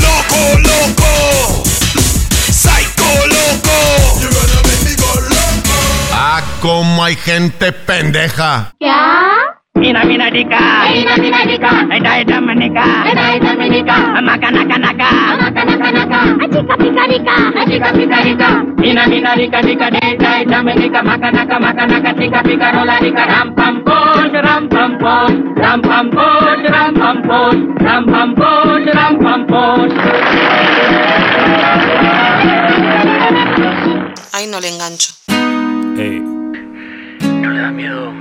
Loco, loco. Psycho, loco. Ah, como hay gente pendeja. Mina mina dika. Mina mina dika. Eda eda manika. Eda eda manika. Maka naka naka. Maka naka naka. Achika pika dika. Achika pika dika. Mina mina dika dika eda eda manika. Maka naka maka naka tika pika rola dika ram pam pom ram pam pom ram pam pom ram pam pom ram pam pom ram pam pom. Ay, no le engancho. Ey, ¿No le da miedo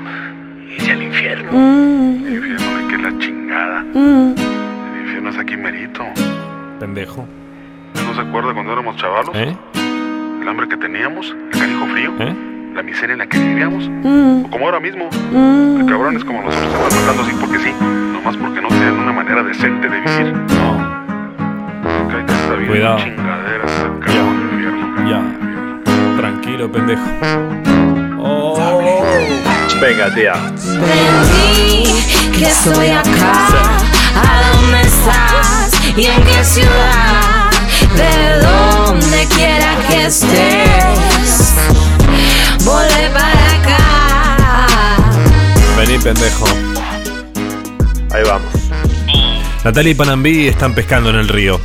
irse al infierno? El infierno de que es la chingada. El infierno es aquí merito. pendejo. ¿No se acuerda cuando éramos chavalos? ¿Eh? El hambre que teníamos, el canijo frío, ¿Eh? la miseria en la que vivíamos. O como ahora mismo. El cabrones como nosotros están matando así porque sí. Nomás porque no tienen una manera decente de vivir. No. Que hay que Cuidado. Ya. Tranquilo, pendejo. Oh. Venga, tía. Aprendí que estoy acá. ¿A dónde estás? ¿Y en qué ciudad? De donde quiera que estés. Volé para acá. Vení, pendejo. Ahí vamos. Natalia y Panambí están pescando en el río.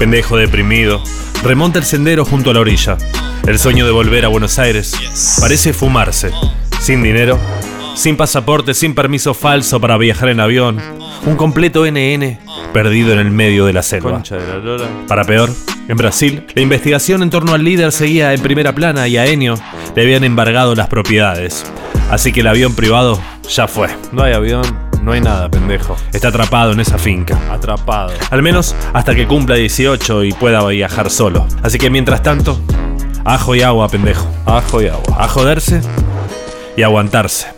Pendejo deprimido. Remonta el sendero junto a la orilla. El sueño de volver a Buenos Aires parece fumarse. Sin dinero, sin pasaporte, sin permiso falso para viajar en avión. Un completo NN perdido en el medio de la selva. Para peor, en Brasil, la investigación en torno al líder seguía en primera plana y a Enio le habían embargado las propiedades. Así que el avión privado ya fue. No hay avión, no hay nada, pendejo. Está atrapado en esa finca. Atrapado. Al menos hasta que cumpla 18 y pueda viajar solo. Así que mientras tanto, ajo y agua, pendejo. Ajo y agua. A joderse y aguantarse.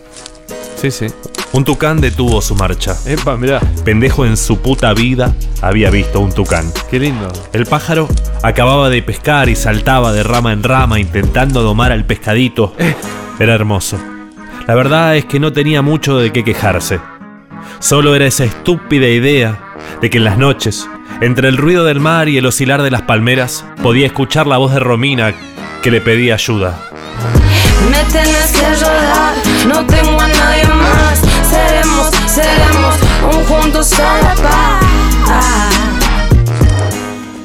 Sí, sí. Un tucán detuvo su marcha. Epa, mirá. Pendejo en su puta vida había visto un tucán. Qué lindo. El pájaro acababa de pescar y saltaba de rama en rama intentando domar al pescadito. Era hermoso. La verdad es que no tenía mucho de qué quejarse. Solo era esa estúpida idea de que en las noches, entre el ruido del mar y el oscilar de las palmeras, podía escuchar la voz de Romina que le pedía ayuda. Me tenés que ayudar, no tengo a nadie más. Seremos, seremos un juntos a la paz.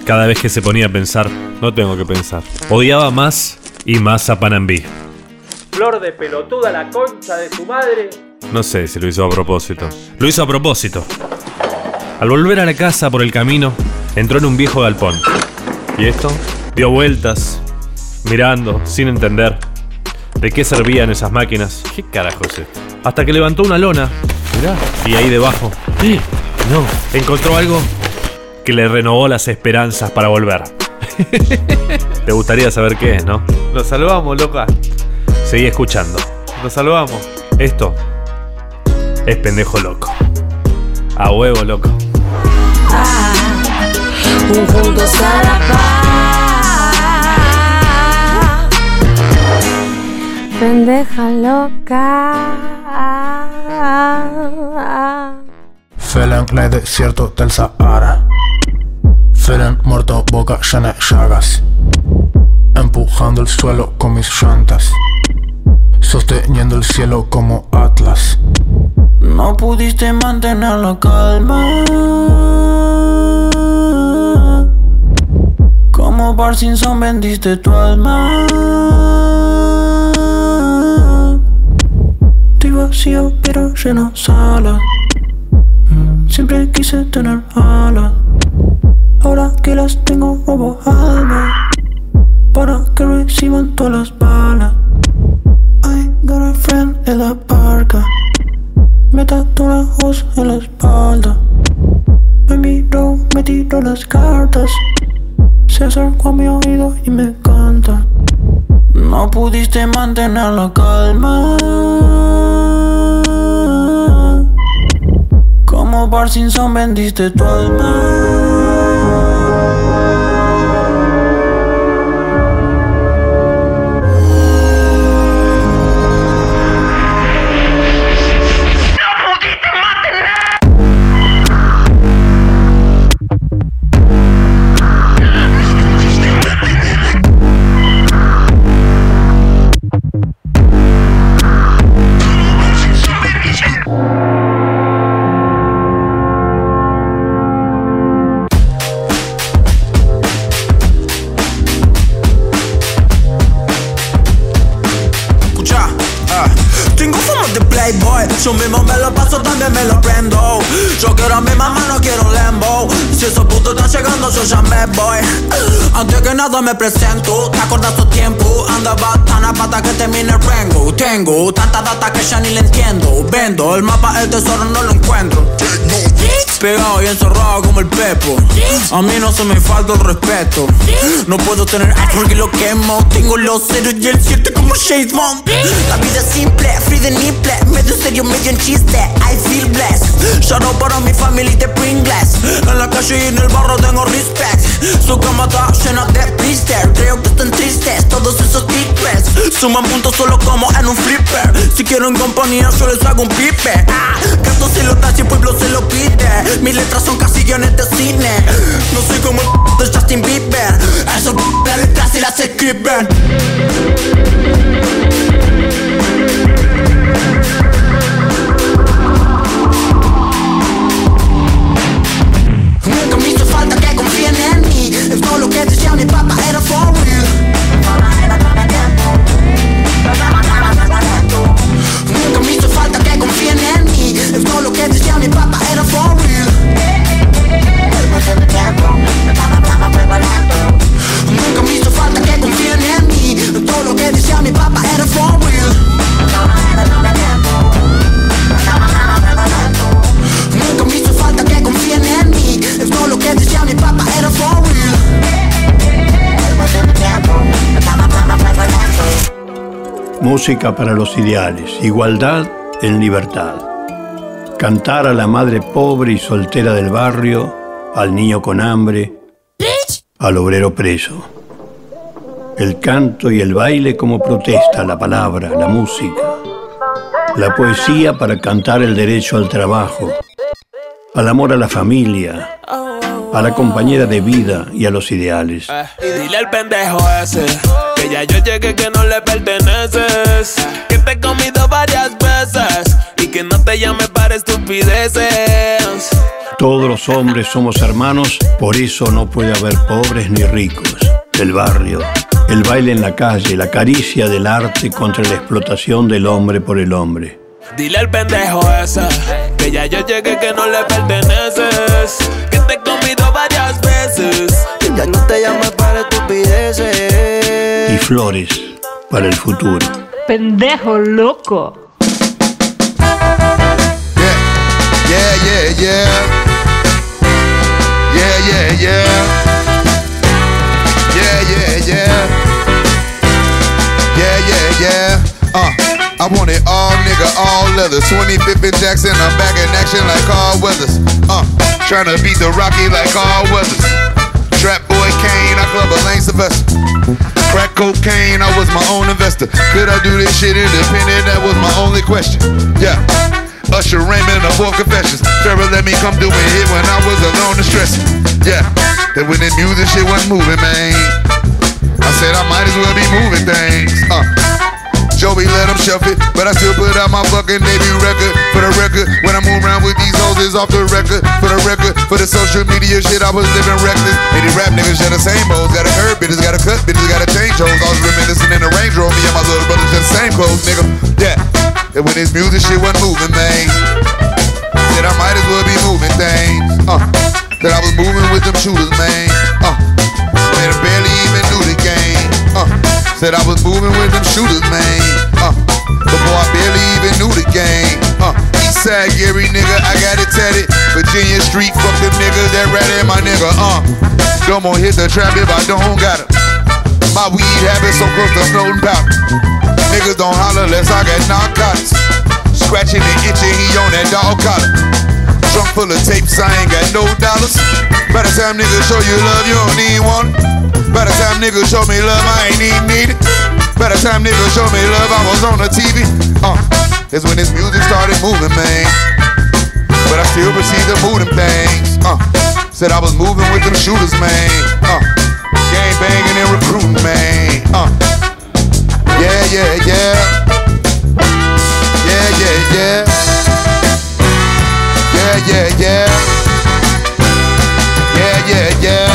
Cada vez que se ponía a pensar, No tengo que pensar. odiaba más y más a Panambí. Flor de pelotuda la concha de tu madre. No sé si lo hizo a propósito. Lo hizo a propósito. Al volver a la casa por el camino, entró en un viejo galpón. ¿Y esto? Dio vueltas, mirando, sin entender de qué servían esas máquinas, ¿Qué carajo es esto? hasta que levantó una lona Mirá. y ahí debajo No. encontró algo que le renovó las esperanzas para volver. Te gustaría saber qué es, ¿no? Lo salvamos, loca. Seguí escuchando. Lo salvamos. Esto es pendejo loco. A huevo loco. Un juntos a la paz. Pendeja loca. Fällen en el desierto del Sahara. Fällen muerto, boca llena de llagas. Empujando el suelo con mis llantas. Sosteniendo el cielo como Atlas. No pudiste mantener la calma. Como Parkinson vendiste tu alma. Estoy vacío pero lleno sala. Mm, Siempre quise tener alas. Ahora que las tengo robo alma. Para que reciban todas las balas. I got a friend en la barca. Me voz en la espalda. Me miró, me tiró las cartas. Se acercó a mi oído y me canta. No pudiste mantener la calma. Como Parkinson vendiste tu alma. Me presento, ¿te acuerdas tu tiempo? Andaba tan a pata que termine el rango. Tengo tanta data que ya ni le entiendo. Vendo el mapa, el tesoro no lo encuentro. Pegado y encerrado como el Pepo. A mí no se me falta el respeto. No puedo tener porque lo quemo. Tengo los ceros y el 7 como Shades Bond. La vida es simple, free de nipple. Medio serio, medio en chiste. I feel blessed. Shout out para mi family de Pringles. En la calle y en el barro tengo respect. Su cama está llena de blister. Creo que están tristes todos esos secrets. Suman puntos solo como en un flipper. Si quieren compañía, yo les hago un pipe. Ah, se lo da si el pueblo se lo pide. Mis letras son casi guiones de cine. No soy como el de Justin Bieber. Esos las letras y las escriben. Música para los ideales, igualdad en libertad. Cantar a la madre pobre y soltera del barrio, al niño con hambre, al obrero preso. El canto y el baile como protesta, la palabra, la música. La poesía para cantar el derecho al trabajo, al amor a la familia, a la compañera de vida y a los ideales. Y dile al pendejo ese que ya yo llegué que no le perteneces. Que te he comido varias veces y que no te llame para estupideces. Todos los hombres somos hermanos, por eso no puede haber pobres ni ricos. El barrio, el baile en la calle, la caricia del arte contra la explotación del hombre por el hombre. Dile al pendejo ese que ya yo llegué que no le perteneces. Que te he comido varias veces. Que ya no te llames para estupideces. Y flores para el futuro. Pendejo loco. Yeah, yeah, yeah. Yeah, yeah, yeah. Yeah, yeah, yeah. Yeah, yeah, yeah. Uh, I want it all nigga, all leather. 25th and Jackson, I'm back in action like Carl Weathers. Uh, trying to beat the Rocky like Carl Weathers. I club a Lane Sylvester. Crack cocaine, I was my own investor. Could I do this shit independent? That was my only question. Yeah. Usher Raymond, a four confessions. Farrah let me come do it hit when I was alone and stressing. Yeah, that when this music shit wasn't moving, man. I said I might as well be moving things. Uh. Joey let him shuff it, but I still put out my fucking debut record. For the record, when I move around with these hoes, it's off the record. For the record, for the social media shit, I was living reckless. And these rap niggas share the same hoes. Got a curve, bitches got a cut, bitches got a change hoes. I was reminiscing in the Range Rover, me and my little brothers just the same clothes, nigga. Yeah, and when this music shit wasn't moving, man. Said I might as well be moving things. Uh, that I was moving with them shooters, man. Uh, man, I barely even knew the game. Uh, said I was moving with them shooters, man. Uh, before I barely even knew the game. Uh, Eastside Gary nigga, I got it tatted. Virginia Street, fuck them niggas that rat in my nigga. Uh, don't wanna hit the trap if I don't got it. My weed habit so close to Snowden powder. Niggas don't holler unless I got narcotics. Scratching and itching, he on that dog collar. Trunk full of tapes, I ain't got no dollars. By the time niggas show you love, you don't need one. By the time niggas show me love, I ain't even need it. By the time niggas show me love, I was on the TV. Uh, that's when this music started moving, man. But I still proceed to move them things. Uh, said I was moving with them shooters, man. Uh, gang banging and recruiting, man. Uh, yeah, yeah. Yeah, yeah, yeah. Yeah, yeah, yeah. Yeah, yeah, yeah. Yeah,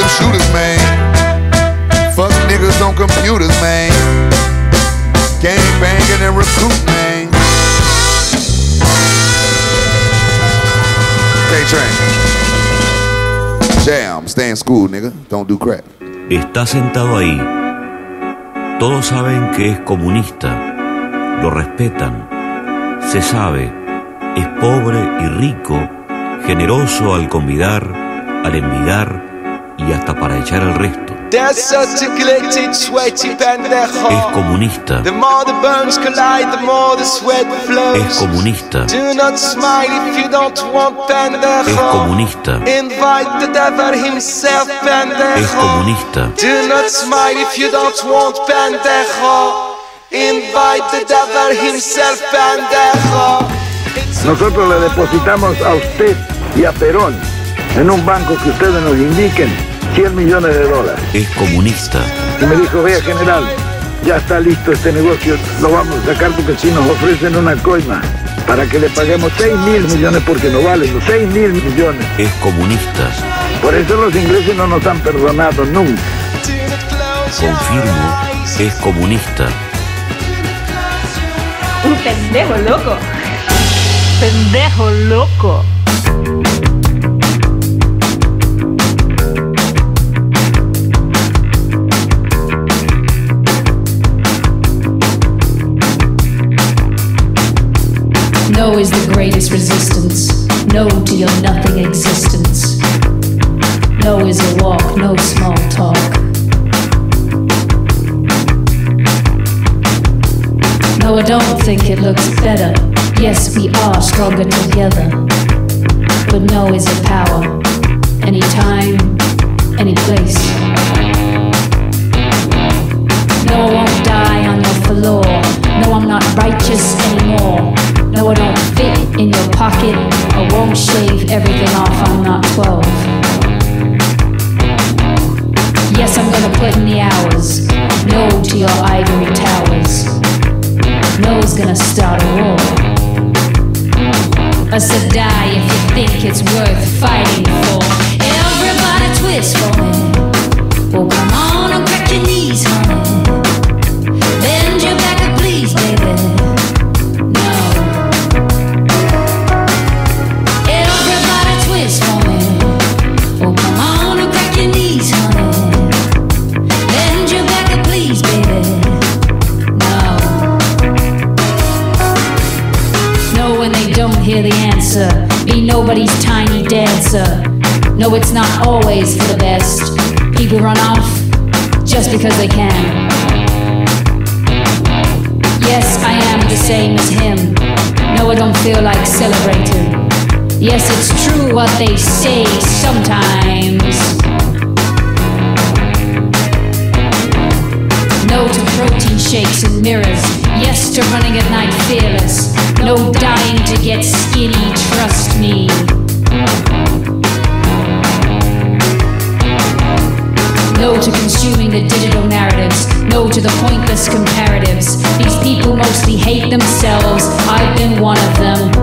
them shooters, man. Fuck niggas on computers, man. Gang banging and recruit, man. K-Train. Jam, stay in school, nigga. Don't do crap. Está sentado ahí. Todos saben que es comunista. Lo respetan. Se sabe. Es pobre y rico. Generoso al convidar, al envidar y hasta para echar al resto. Es comunista. The more the bones collide, the more the sweat flows. Es comunista. Do not smile if you don't want pendejo. Es comunista. Invite the devil himself, pendejo. Es comunista. Do not smile if you don't want pendejo. Invite the devil himself, pendejo. Nosotros le depositamos a usted y a Perón en un banco que ustedes nos indiquen 100 millones de dólares. Es comunista. Y me dijo, vea general, ya está listo este negocio, lo vamos a sacar porque si nos ofrecen una coima para que le paguemos 6 mil millones porque no valen los 6 mil millones. Es comunista. Por eso los ingleses no nos han perdonado nunca. Confirmo, es comunista. Un pendejo loco. Pendejo loco. No is the greatest resistance. No to your nothing existence. No is a walk, no small talk. No, I don't think it looks better. Yes, we are stronger together. But no is a power. Anytime, any place. Floor. No, I'm not righteous anymore. No, I don't fit in your pocket. I won't shave everything off. I'm not 12. Yes, I'm gonna put in the hours. No to your ivory towers. No's gonna start a war. I said die if you think it's worth fighting for. Everybody twist for me. Oh, come on nobody's tiny dancer. No, it's not always for the best. People run off just because they can. Yes, I am the same as him. No, I don't feel like celebrating. Yes, it's true what they say sometimes. No to protein shakes and mirrors. Yes to running at night fearless. No dying to get skinny, trust me. No to consuming the digital narratives. No to the pointless comparatives. These people mostly hate themselves. I've been one of them.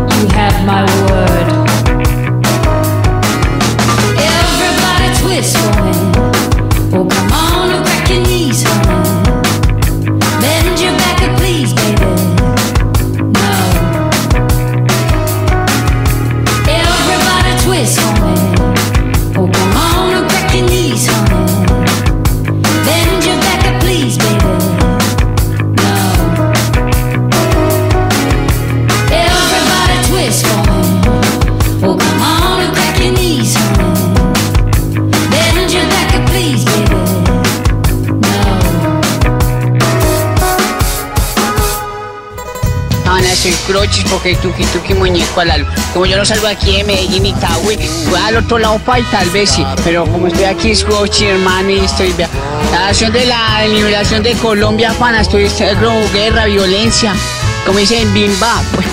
Croches porque tuki tuki muñeco al algo. Como yo no salgo aquí de Medellín y Itagüí, voy al otro lado para tal vez sí. Pero como estoy aquí es croche, hermano, y estoy la acción de la liberación de Colombia, pana, estoy haciendo guerra, violencia. Como dicen, bimba, pues.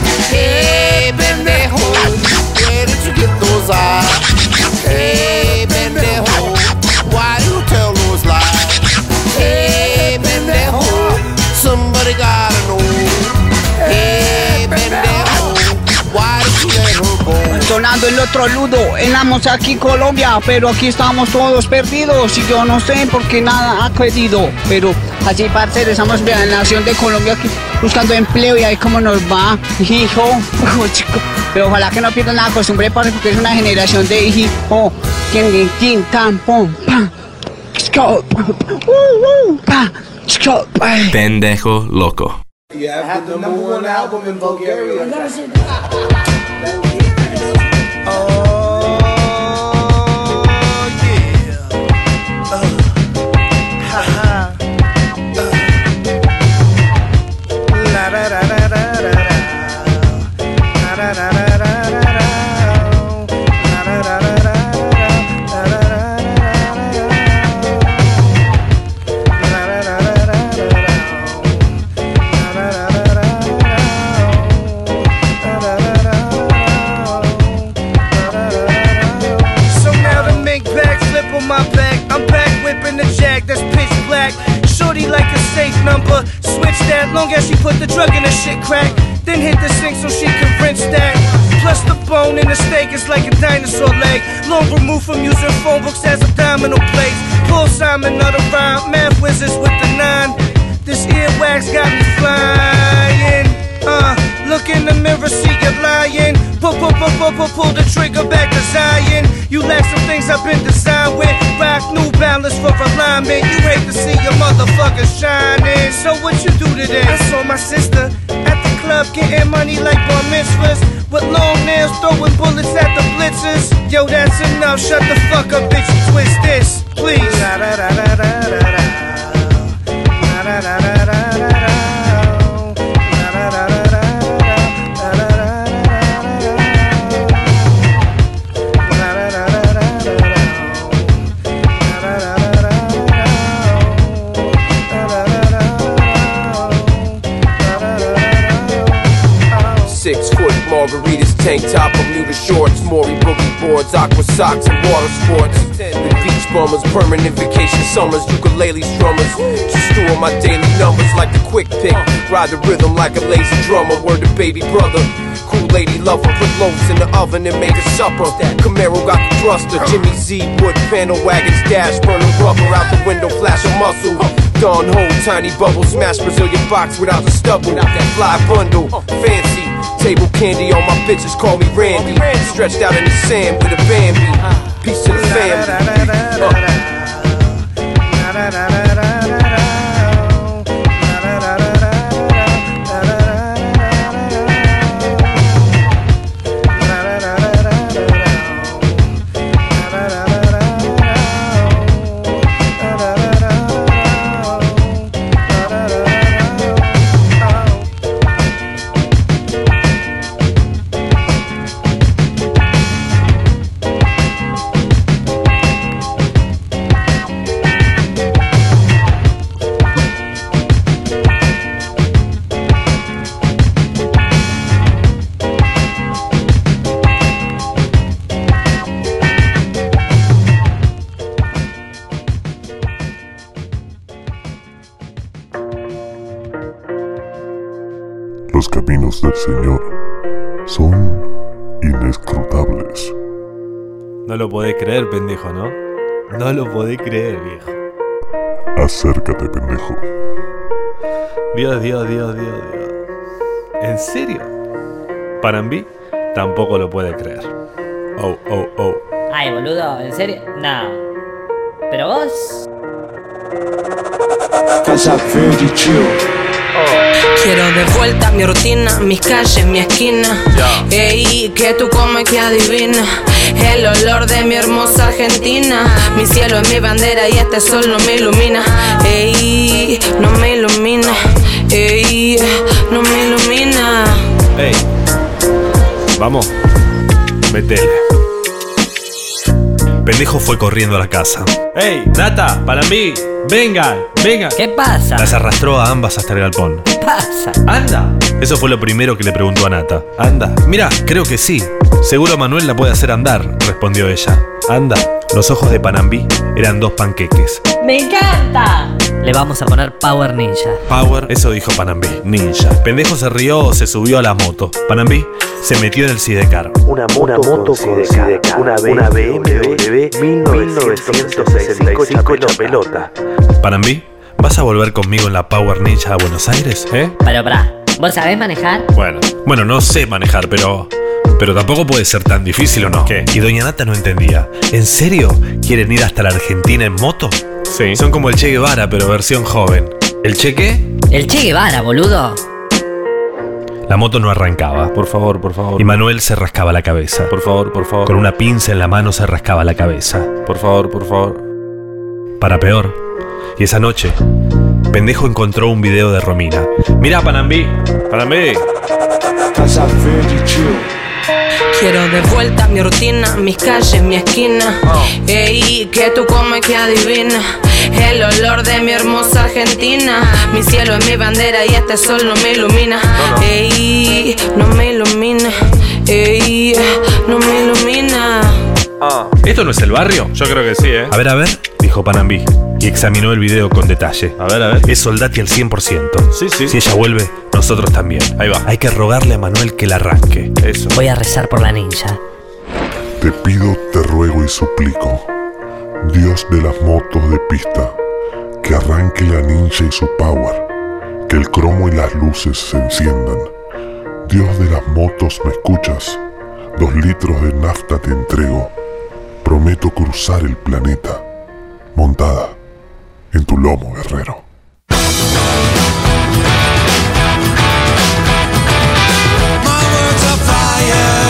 El otro ludo. Enamos aquí Colombia, pero aquí estamos todos perdidos y yo no sé por qué nada ha querido. Pero así, parceros, estamos en la nación de Colombia aquí buscando empleo y ahí cómo nos va, hijo. chico. Pero ojalá que no pierdan la costumbre, parce, porque es una generación de hijo. Quien, quien, tan, pum, pa. Chico, pa, pa, uh, uh. Pendejo loco. You have the number one album in Bulgaria. So hate to see your motherfucker shining. So what you do today? I saw my sister at the club getting money like bar mitzvahs. With long nails throwing bullets at the blitzers. Yo, that's enough. Shut the fuck up, bitch. Twist this, please. Da, da, da, tank top, Bermuda shorts, Maury boogie boards, aqua socks, and water sports. The beach bummers, permanent vacation summers, ukulele strummers. Just doing my daily numbers like the quick pick. Ride the rhythm like a lazy drummer, word to baby brother. Cool lady lover, put loaves in the oven and make a supper. Camaro got the thruster, Jimmy Z wood panel wagons dash, burning rubber out the window, flash a muscle. Dawn hole, tiny bubble, smash Brazilian box without the stubble. Fly bundle, fancy. Table candy on my bitches, call me Randy. Stretched out in the sand with a Bambi. Peace to the family. Uh. Señor son inescrutables. No lo podés creer, pendejo, ¿no? No lo podés creer, viejo. Acércate, pendejo. Dios, Dios, Dios, Dios, Dios. ¿En serio? Para mí, tampoco lo puede creer. Oh, oh, oh. Ay, boludo, ¿en serio? No. Pero vos. Quiero de vuelta mi rutina, mis calles, mi esquina. Ey, que tú comes que adivina. El olor de mi hermosa Argentina. Mi cielo es mi bandera y este sol no me ilumina. Ey, no me ilumina. Ey, no me ilumina. Ey. Vamos. Metele. Pendejo fue corriendo a la casa. ¡Ey! ¡Nata! ¡Para mí! ¡Vengan! ¡Vengan! ¿Qué pasa? Las arrastró a ambas hasta el galpón. ¿Qué pasa? ¡Anda! Eso fue lo primero que le preguntó a Nata. ¿Anda? Mira, creo que sí. Seguro Manuel la puede hacer andar, respondió ella. Anda. Los ojos de Panambí eran dos panqueques. ¡Me encanta! Le vamos a poner Power Ninja. Power, eso dijo Panambí, ninja. Pendejo se rió o se subió a la moto. Panambí se metió en el sidecar. Una moto, con Sidecar, una, BMW 1965 hecha pelota. Panambí, ¿vas a volver conmigo en la Power Ninja a Buenos Aires, eh? Pero pará, ¿vos sabés manejar? Bueno, bueno, no sé manejar, pero. Pero tampoco puede ser tan difícil o no. ¿Qué? Y Doña Nata no entendía. ¿En serio? ¿Quieren ir hasta la Argentina en moto? Sí. Son como el Che Guevara, pero versión joven. ¿El Che qué? El Che Guevara, boludo. La moto no arrancaba. Por favor, por favor. Y Manuel se rascaba la cabeza. Por favor, por favor. Con una pinza en la mano se rascaba la cabeza. Por favor, por favor. Para peor. Y esa noche, Pendejo encontró un video de Romina. Mira, Panambí. Panambí. Quiero de vuelta mi rutina, mis calles, mi esquina. Ey, que tú comes que adivina. El olor de mi hermosa Argentina. Mi cielo es mi bandera y este sol no me ilumina. Ey, no me ilumina. Ey, no me ilumina. ¿Esto no es el barrio? Yo creo que sí, ¿eh? A ver, a ver, dijo Panambí. Y examinó el video con detalle. A ver, a ver. Es Soldati al 100%. Sí, sí. Si ella vuelve, nosotros también. Ahí va. Hay que rogarle a Manuel que la arranque. Eso. Voy a rezar por la ninja. Te pido, te ruego y suplico, Dios de las motos de pista, que arranque la ninja y su power, que el cromo y las luces se enciendan. Dios de las motos, ¿me escuchas? Dos litros de nafta te entrego. Prometo cruzar el planeta, montada en tu lomo, guerrero. Words are fire,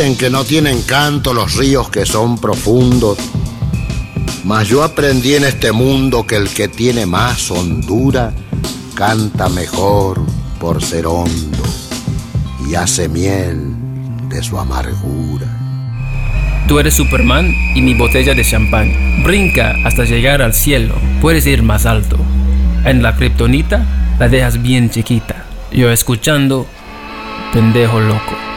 Que no tienen canto los ríos que son profundos, mas yo aprendí en este mundo que el que tiene más hondura canta mejor por ser hondo y hace miel de su amargura. Tú eres Superman y mi botella de champán. Brinca hasta llegar al cielo. Puedes ir más alto. En la kriptonita la dejas bien chiquita. Yo escuchando, pendejo loco.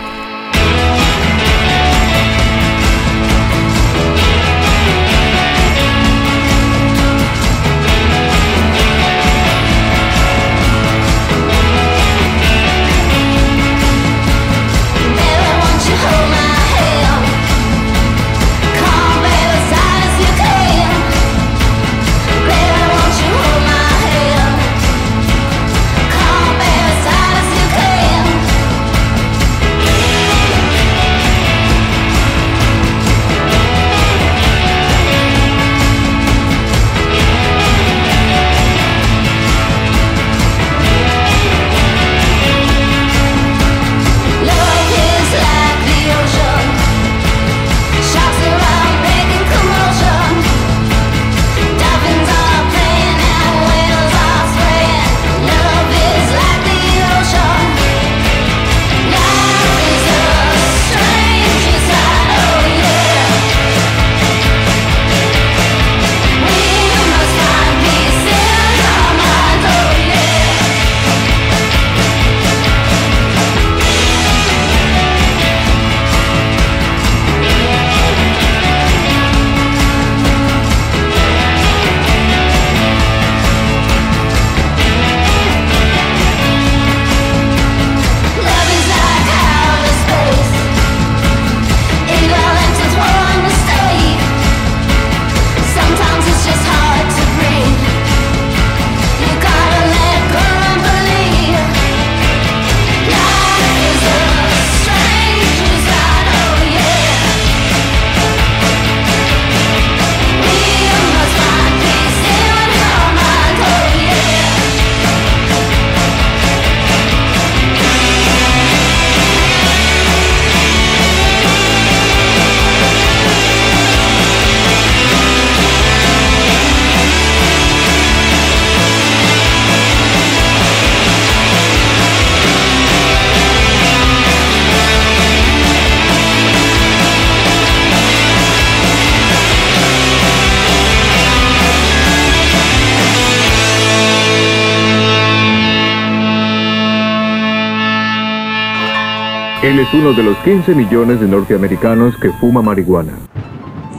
Él es uno de los 15 millones de norteamericanos que fuma marihuana.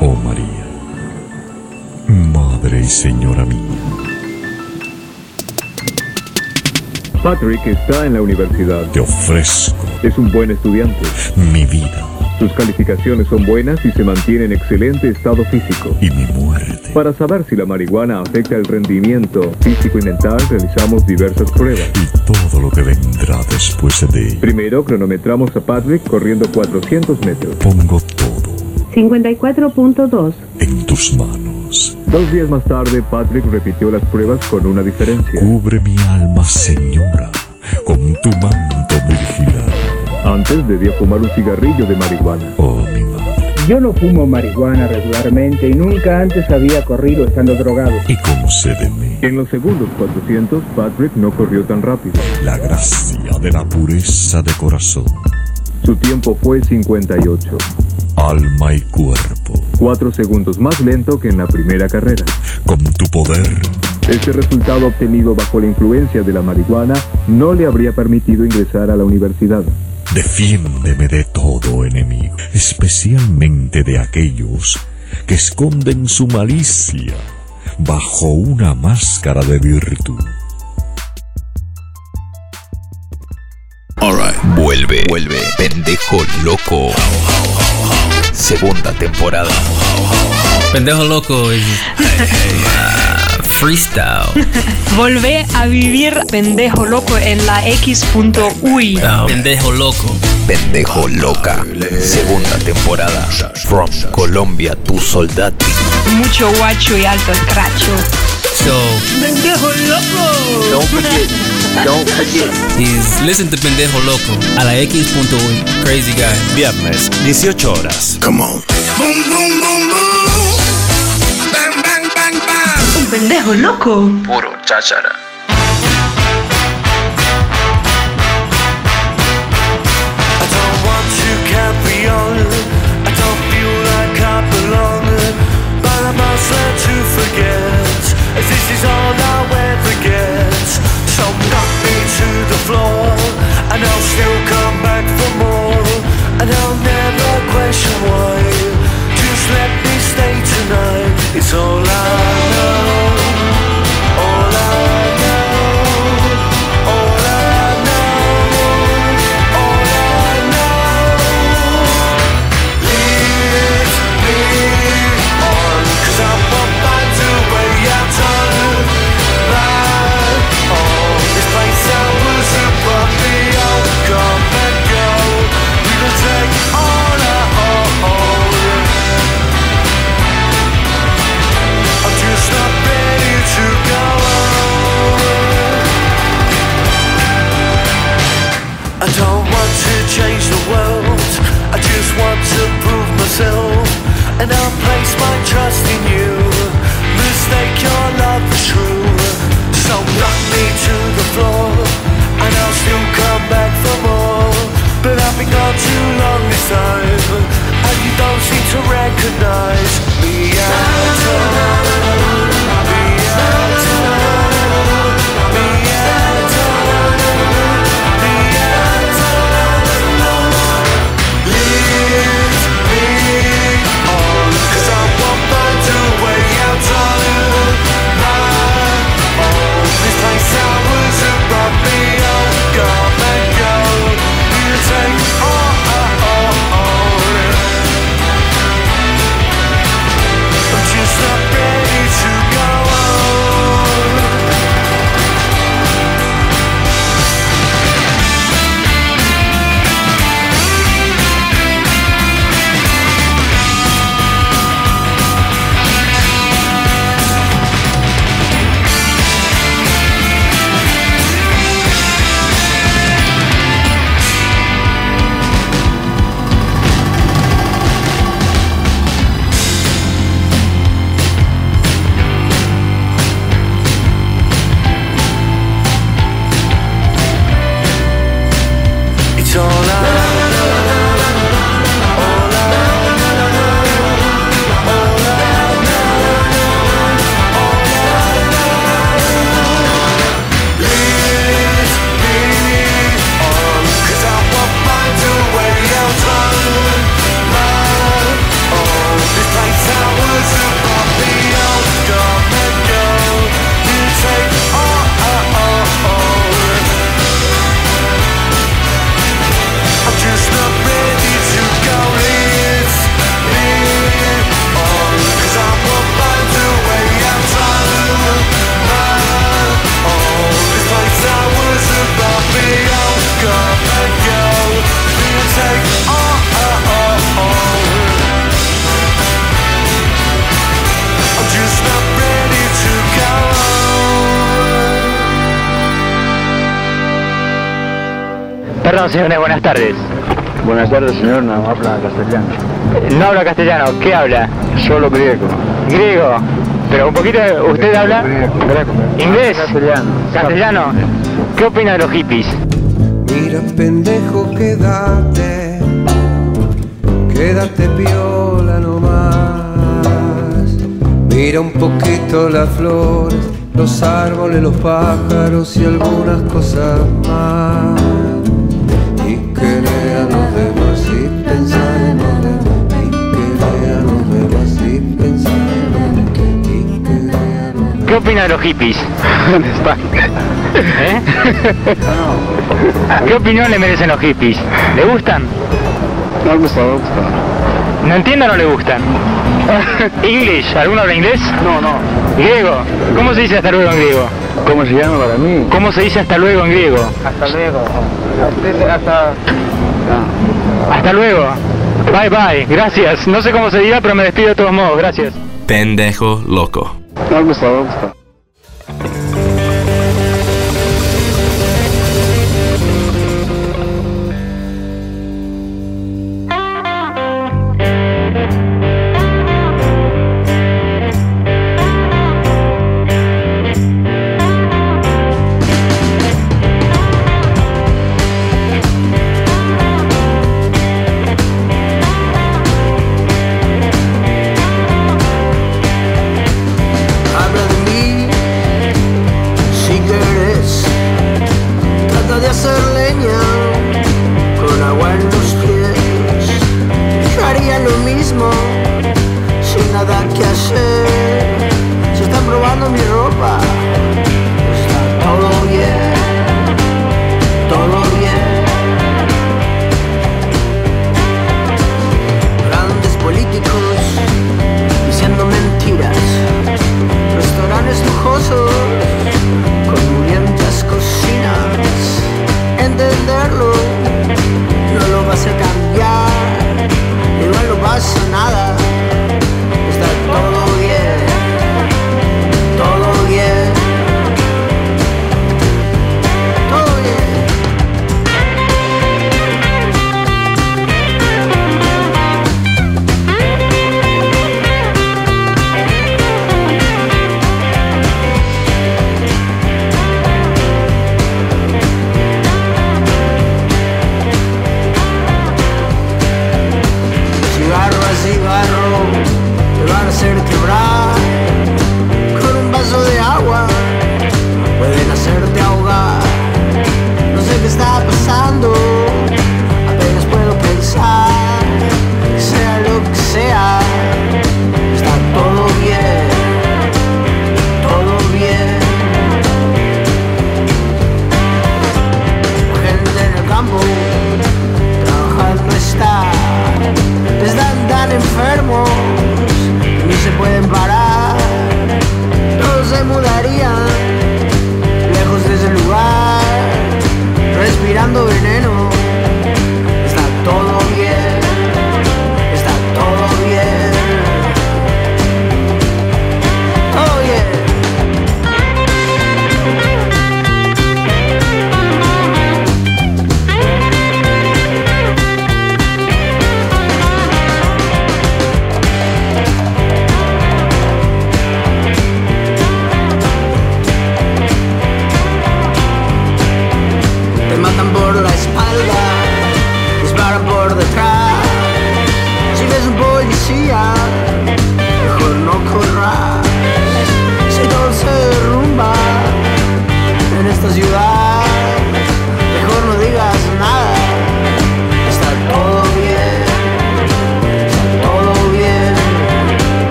Oh María, Madre y Señora mía. Patrick está en la universidad. Te ofrezco Es un buen estudiante. mi vida Sus calificaciones son buenas y se mantiene en excelente estado físico. y mi muerte. Para saber si la marihuana afecta el rendimiento físico y mental, realizamos diversas pruebas. Todo lo que vendrá después de Primero, cronometramos a Patrick corriendo 400 metros. pongo todo 54.2. en tus manos. Dos días más tarde, Patrick repitió las pruebas con una diferencia. Cubre mi alma, Señora, con tu manto virginal. Antes debía fumar un cigarrillo de marihuana. Oh, mi madre. Yo no fumo marihuana regularmente y nunca antes había corrido estando drogado. ¿Y cómo sé de mí? En los segundos 400, Patrick no corrió tan rápido. La gracia de la pureza de corazón, Su tiempo fue 58. alma y cuerpo. Cuatro segundos más lento que en la primera carrera. Con tu poder, Este resultado obtenido bajo la influencia de la marihuana no le habría permitido ingresar a la universidad. Defiéndeme de todo enemigo, especialmente de aquellos que esconden su malicia bajo una máscara de virtud. Alright. Vuelve, vuelve, pendejo loco. Segunda temporada. Pendejo loco es freestyle. Volvé a vivir pendejo loco en la X.uy. Pendejo loco. Pendejo loca. Segunda temporada. From Colombia, tu soldati. Mucho guacho y alto escracho. So Pendejo loco. Don't forget. Don't forget. is listen to Pendejo loco a la X.uy. Crazy guy. Viernes, 18 horas. Come on. Boom, boom, boom, boom. Pendejo loco. Puro cháchara. I don't want Señores, buenas tardes. Buenas tardes, señor, no habla castellano. No habla castellano, ¿qué habla? Solo griego. Griego. Pero un poquito, ¿usted habla? ¿Inglés? Castellano. ¿Castellano? ¿Qué opina de los hippies? Mira, pendejo, quédate, quédate piola nomás. Mira un poquito las flores, los árboles, los pájaros y algunas cosas más. ¿Qué opina de los hippies? ¿Eh? ¿Qué opinión le merecen los hippies? ¿Le gustan? No me gusta, no me gusta. ¿No entiende o no le gustan? English, ¿alguno habla inglés? No, no. ¿Griego? ¿Cómo se dice hasta luego en griego? ¿Cómo se llama para mí? ¿Cómo se dice hasta luego en griego? Hasta luego. Hasta... hasta... Hasta luego. Bye bye. Gracias. No sé cómo se dirá, pero me despido de todos modos. Gracias. Pendejo loco. No me gusta,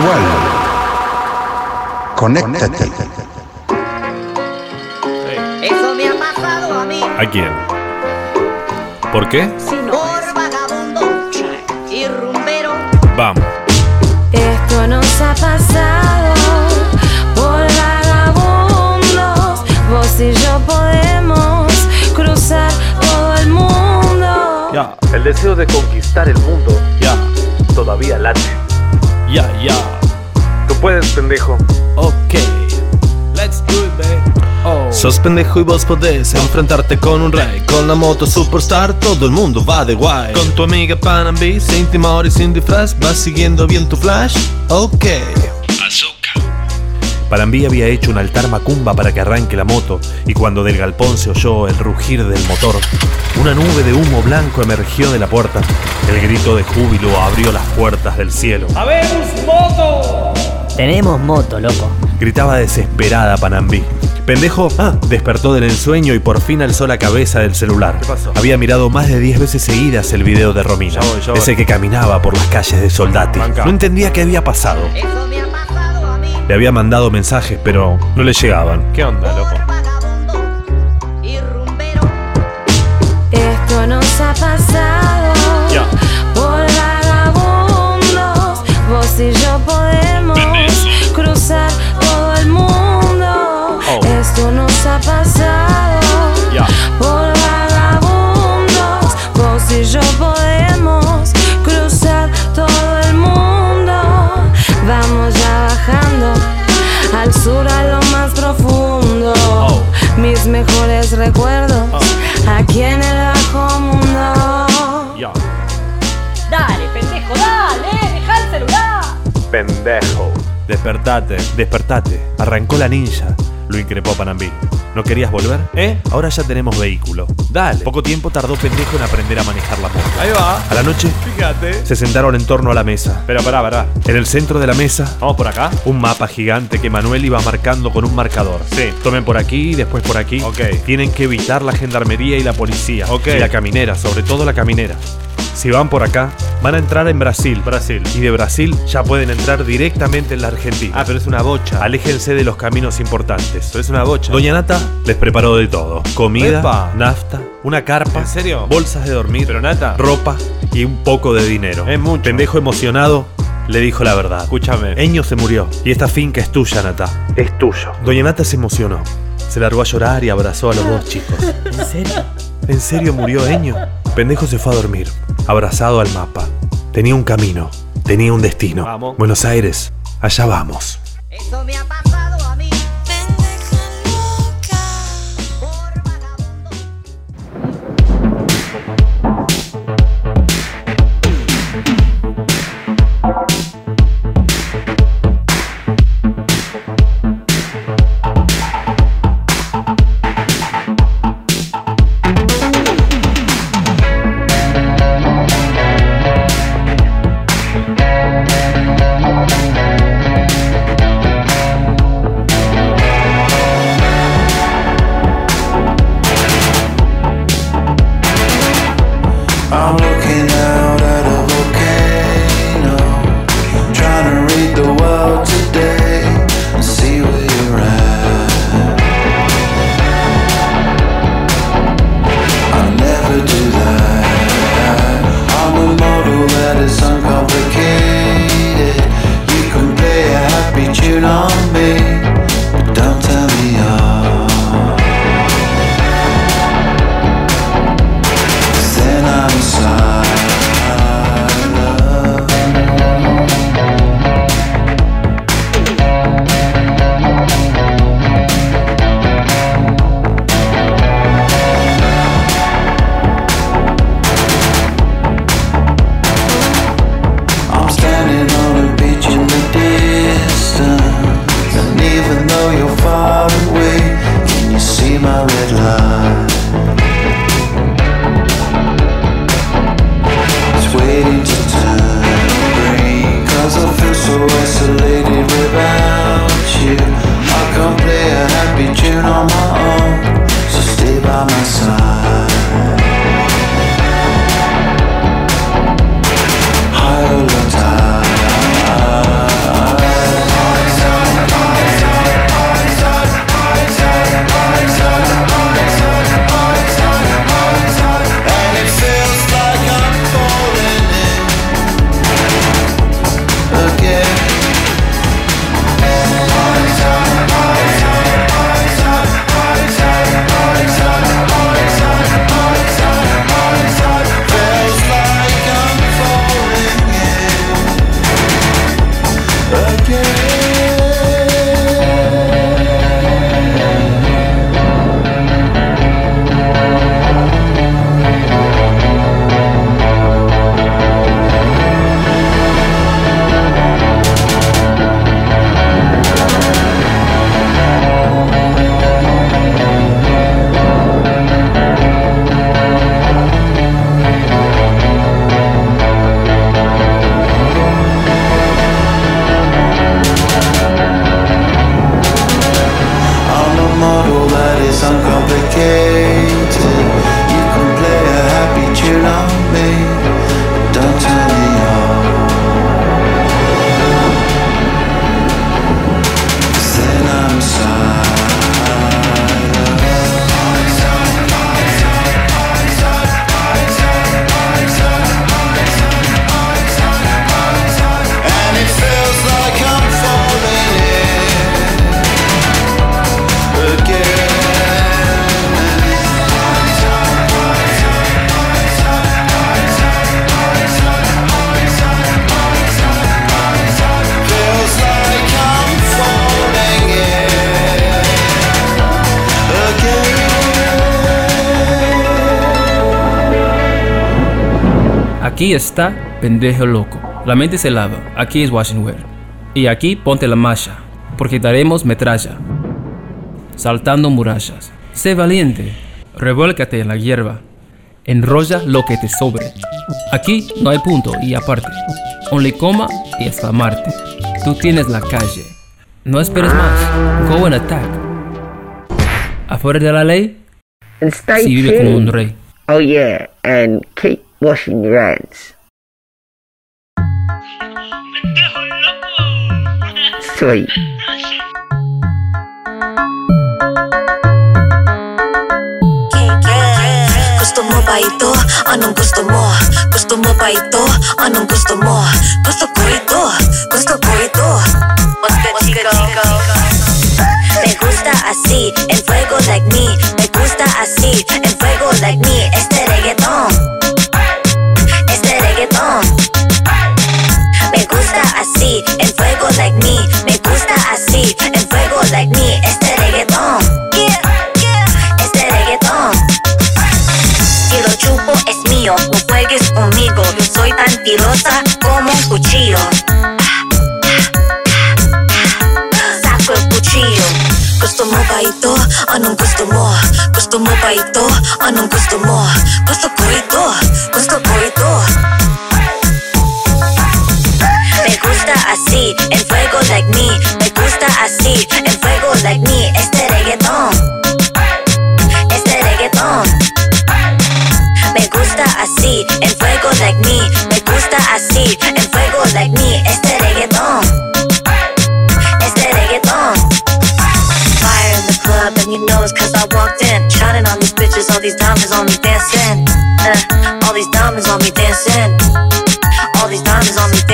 espiritual. Conéctate. Eso me ha pasado a mí ¿A quién? ¿Por qué? por vagabundo y rumbero. Vamos. Esto nos ha pasado por vagabundos. Vos y yo podemos cruzar todo el mundo. Ya, El deseo de conquistar el mundo ya, todavía late. Ya, ya. Tú puedes, pendejo. Ok. Let's do it, baby. Oh. Sos pendejo y vos podés enfrentarte con un rey Con la moto superstar todo el mundo va de guay Con tu amiga Panambi, sin timor y sin disfraz ¿Vas siguiendo bien tu flash? Ok Panambi había hecho un altar macumba para que arranque la moto Y cuando del galpón se oyó el rugir del motor Una nube de humo blanco emergió de la puerta El grito de júbilo abrió las puertas del cielo ¡Habemos moto! Tenemos moto, loco. Gritaba desesperada Panambi. Pendejo ah, despertó del ensueño y por fin alzó la cabeza del celular. ¿Qué pasó? Había mirado más de 10 veces seguidas el video de Romina. Ya voy, ya voy. Ese que caminaba por las calles de Soldati. Banca. No entendía qué había pasado. Eso me ha pasado Le había mandado mensajes, pero no le llegaban. ¿Qué onda, loco? Esto nos ha pasado al sur a lo más profundo. Oh. Mis mejores recuerdos aquí en el bajo mundo. Dale, pendejo, dale, deja el celular. Pendejo. Despertate, despertate. Arrancó la ninja. Lo increpó Panambi. ¿No querías volver? ¿Eh? Ahora ya tenemos vehículo. Dale. Poco tiempo tardó pendejo en aprender a manejar la moto. Ahí va. A la noche Fíjate. se sentaron en torno a la mesa. Pero pará, pará. En el centro de la mesa, ¿Vamos por acá? un mapa gigante que Manuel iba marcando con un marcador. Sí. Tomen por aquí, después por aquí. Ok. Tienen que evitar la gendarmería y la policía. Ok. Y la caminera, sobre todo la caminera. Si van por acá, van a entrar en Brasil. Brasil. Y de Brasil ya pueden entrar directamente en la Argentina. Ah, pero es una bocha. Aléjense de los caminos importantes. Pero es una bocha. Doña Nata les preparó de todo: comida, Epa. nafta, una carpa, ¿En serio? bolsas de dormir, Pero Nata. ropa y un poco de dinero. Es mucho. Pendejo emocionado le dijo la verdad. Escúchame. Eño se murió y esta finca es tuya, Nata. Es tuyo. Doña Nata se emocionó. Se largó a llorar y abrazó a los dos chicos. ¿En serio? ¿En serio murió Eño? Pendejo se fue a dormir, abrazado al mapa. Tenía un camino, tenía un destino. Vamos. Buenos Aires, allá vamos. Eso me ha pasado Está pendejo loco. La mente se lava. Aquí es Washington. Y aquí ponte la malla, porque daremos metralla. Saltando murallas. Sé valiente. Revuélcate en la hierba. Enrolla lo que te sobre. Aquí no hay punto y aparte. Only coma y exclamarte. Tú tienes la calle. No esperes más. Go and attack. Afuera de la ley, si vive como un rey. Oh yeah, and keep washing your hands. Ba ito? Anong gusto mo? Gusto mo ba ito? Anong gusto mo? Gusto ko ito Gusto ko ito chico? Me gusta así, fuego like me Me gusta así, fuego like me filosa como un cuchillo. Saco el cuchillo. Gusto mo ba ito? Anong gusto mo? Gusto mo ba ito? Anong gusto mo? Gusto ko. Gusto. Me gusta así, en fuego like me. Me gusta así, en fuego like me. Este reggaetón. Este reggaetón. Me gusta así, en fuego like. Me gusta así, en fuego like me. Este reggaetón. Este reggaetón. Fire in the club and you know it's cause I walked in. Shining on these bitches, all these diamonds on me dancing. Uh, all these diamonds on me dancing. All these diamonds on me dancing.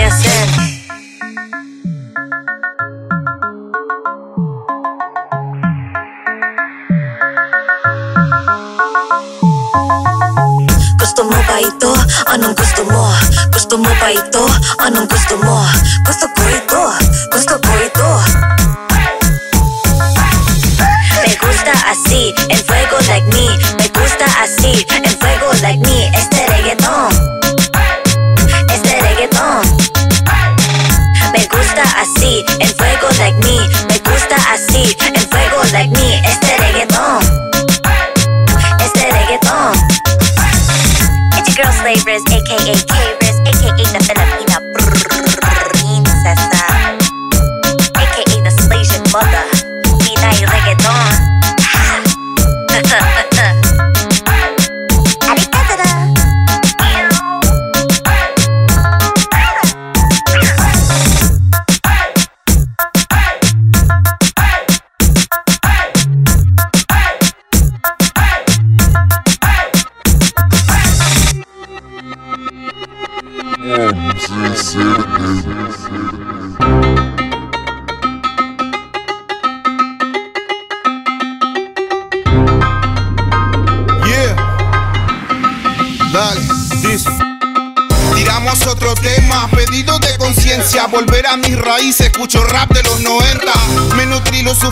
Gusto mo ba ito? Anong gusto mo? Gusto mo ba ito? Anong gusto mo? Gusto ko ito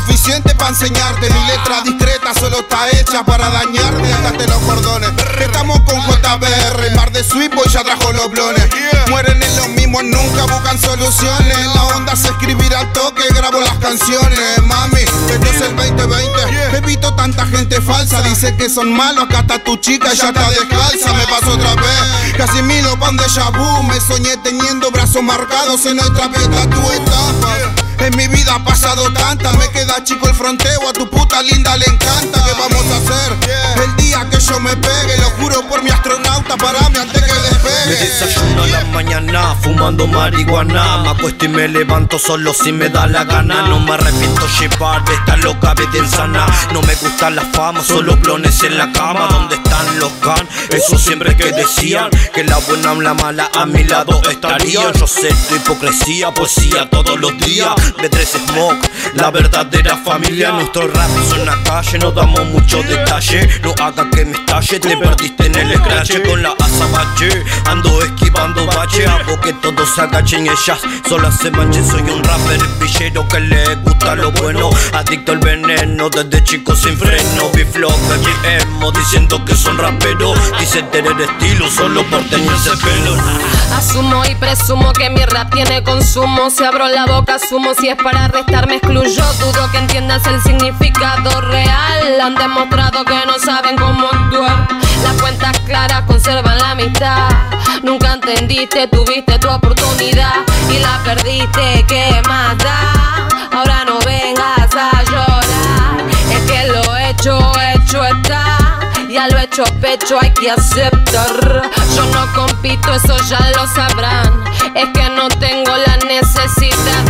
suficiente para enseñarte, mi letra discreta solo está hecha para dañarte, atate los cordones. Estamos con JBR, mar de sweep boy ya trajo los blones. Mueren en los mismos, nunca buscan soluciones. La onda es escribir al toque, grabo las canciones. Mami, esto es el 2020. He visto tanta gente falsa, dice que son malos, acá está tu chica y ya está descalza. Me pasó otra vez, casi mil pan de vu. Me soñé teniendo brazos marcados en nuestra piedra tu etapa. En mi vida ha pasado tanta, me queda chico el fronteo, a tu puta linda le encanta. ¿Qué vamos a hacer? El día que yo me pegue, lo juro por mi astronauta, parame antes que Me despegue. desayuno a la mañana fumando marihuana Me acuesto y me levanto solo si me da la gana No me arrepiento llevar de esta loca vida insana No me gusta la fama, solo clones en la cama ¿Dónde están los can? Eso siempre que decían Que la buena o la mala a mi lado estarían Yo sé tu hipocresía, poesía todos los días B3 Smoke, la verdadera familia Nuestro rap en la calle, no damos mucho detalle No haga que me estalle, te perdiste en el scratch Con la azabache, ando esquivando bache Hago que todos se agachen, ellas. Solas se manchen Soy un rapper villero que le gusta lo bueno. Adicto al veneno, desde chico sin freno. Biflow, baby emo, diciendo que son rapero. Dicen tener estilo solo por tenerse pelo. Asumo y presumo que mi rap tiene consumo. Si abro la boca, asumo si es para restar, me excluyo. Dudo que entiendas el significado real. Han demostrado que no saben cómo actuar. Las cuentas claras conservan la amistad. Nunca entendiste, tuviste tu oportunidad y la perdiste. ¿Qué más da? Ahora no vengas a llorar. Es que lo hecho, hecho está. Ya lo hecho pecho, hay que aceptar. Yo no compito, eso ya lo sabrán. Es que no tengo la necesidad.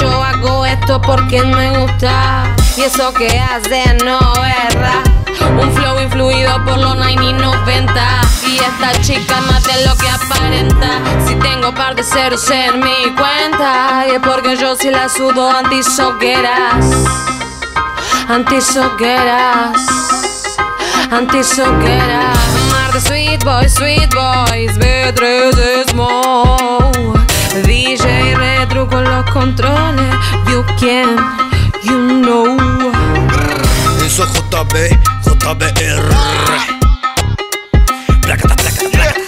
Yo hago esto porque me gusta. Y eso que hace no es. Un flow influido por los 90 y 90. Y esta chica más de lo que aparenta. Si tengo par de ceros en mi cuenta. Y es porque yo sí la sudo antisoqueras. Antisoqueras. Antisoquera Mar de sweet boys, sweet boys B3 Smoke DJ retro con los controles You can, you know Eso es JB, JBR. Placata, placata, placata.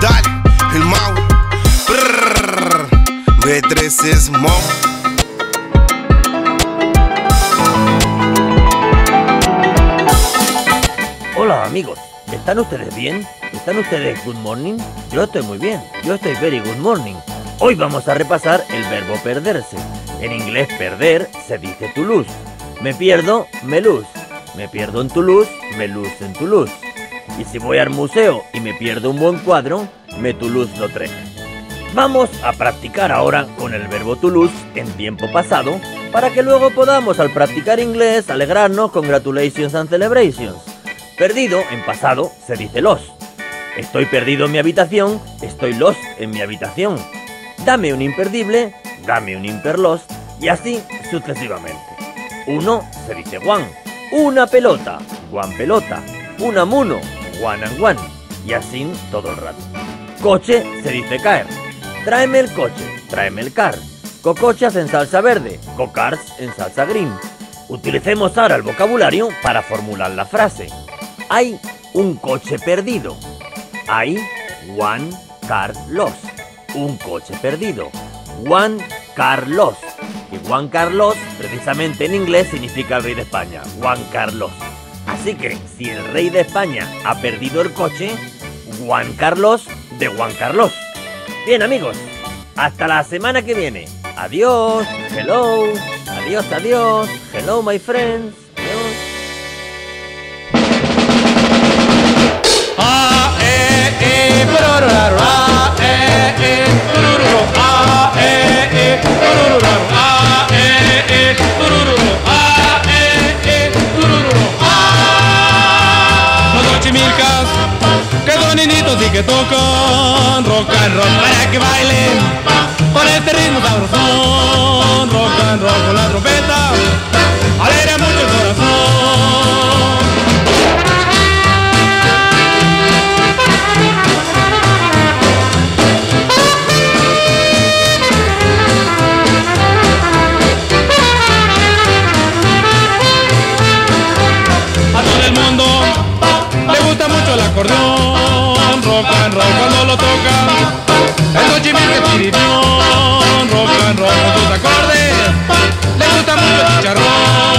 Dale, el Mau. Brrr. B3 es Mo. Hola amigos, ¿están ustedes bien? ¿Están ustedes good morning? Yo estoy muy bien, yo estoy very good morning. Hoy vamos a repasar el verbo perderse. En inglés perder se dice to lose. Me pierdo, me lose. Me pierdo en Toulouse, me lose en Toulouse. Y si voy al museo y me pierdo un buen cuadro, me Toulouse Lautrec. Vamos a practicar ahora con el verbo Toulouse en tiempo pasado para que luego podamos al practicar inglés alegrarnos congratulations and celebrations. Perdido en pasado se dice lost. Estoy perdido en mi habitación, estoy lost en mi habitación. Dame un imperdible, dame un imperlost y así sucesivamente. Uno se dice one, una pelota, one pelota, una muno, one and one y así todo el rato. Coche se dice caer. Tráeme el coche, tráeme el car. Cocochas en salsa verde, cocars en salsa green. Utilicemos ahora el vocabulario para formular la frase. Hay un coche perdido. Hay one car lost. Un coche perdido. One car lost. Que Juan Carlos, precisamente en inglés, significa el rey de España. Juan Carlos. Así que si el rey de España ha perdido el coche, Juan Carlos de Juan Carlos. Bien amigos, hasta la semana que viene. Adiós, hello, adiós, adiós, hello my friends. Y que tocan rock and roll para que bailen con este ritmo sabrosón, rock and roll con la trompeta, alegra mucho el corazón. El acordeón, rock and roll cuando lo toca. El Xochimilco chiripión, rock and roll con sus acordes. Le gusta mucho el chicharrón.